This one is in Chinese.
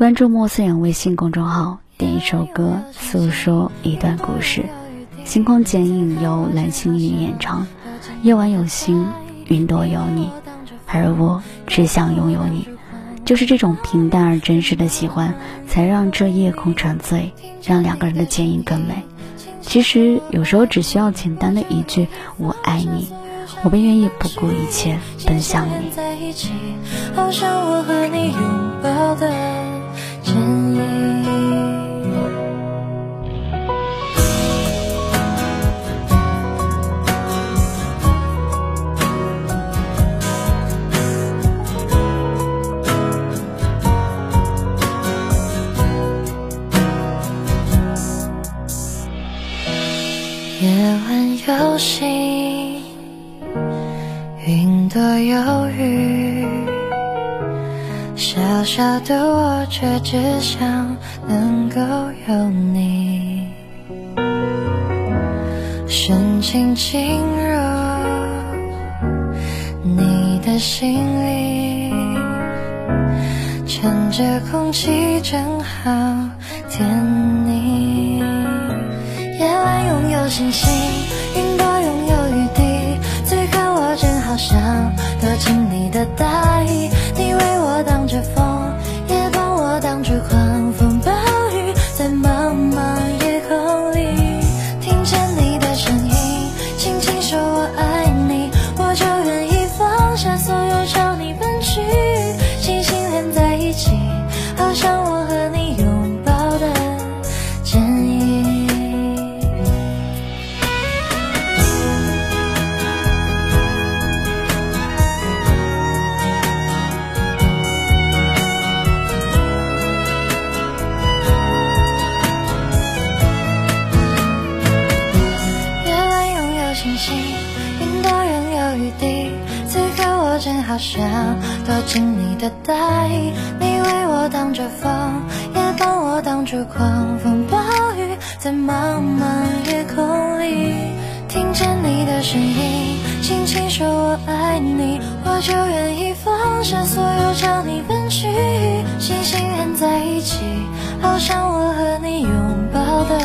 关注莫思远微信公众号，点一首歌，诉说一段故事。星空剪影由蓝心湄演唱，夜晚有星，云朵有你，而我只想拥有你。就是这种平淡而真实的喜欢，才让这夜空沉醉，让两个人的剪影更美。其实有时候只需要简单的一句“我爱你”，我便愿意不顾一切奔向你。夜晚有星，云朵有雨。小小的我，却只想能够有你，深情进入你的心里，趁着空气正好甜腻。夜晚拥有星星，云朵拥有雨滴，此刻我正好想躲进你的大衣。你为我挡着风正好想躲进你的大衣，你为我挡着风，也帮我挡住狂风暴雨，在茫茫夜空里，听见你的声音，轻轻说我爱你，我就愿意放下所有朝你奔去，星星连在一起，好像我和你拥抱的。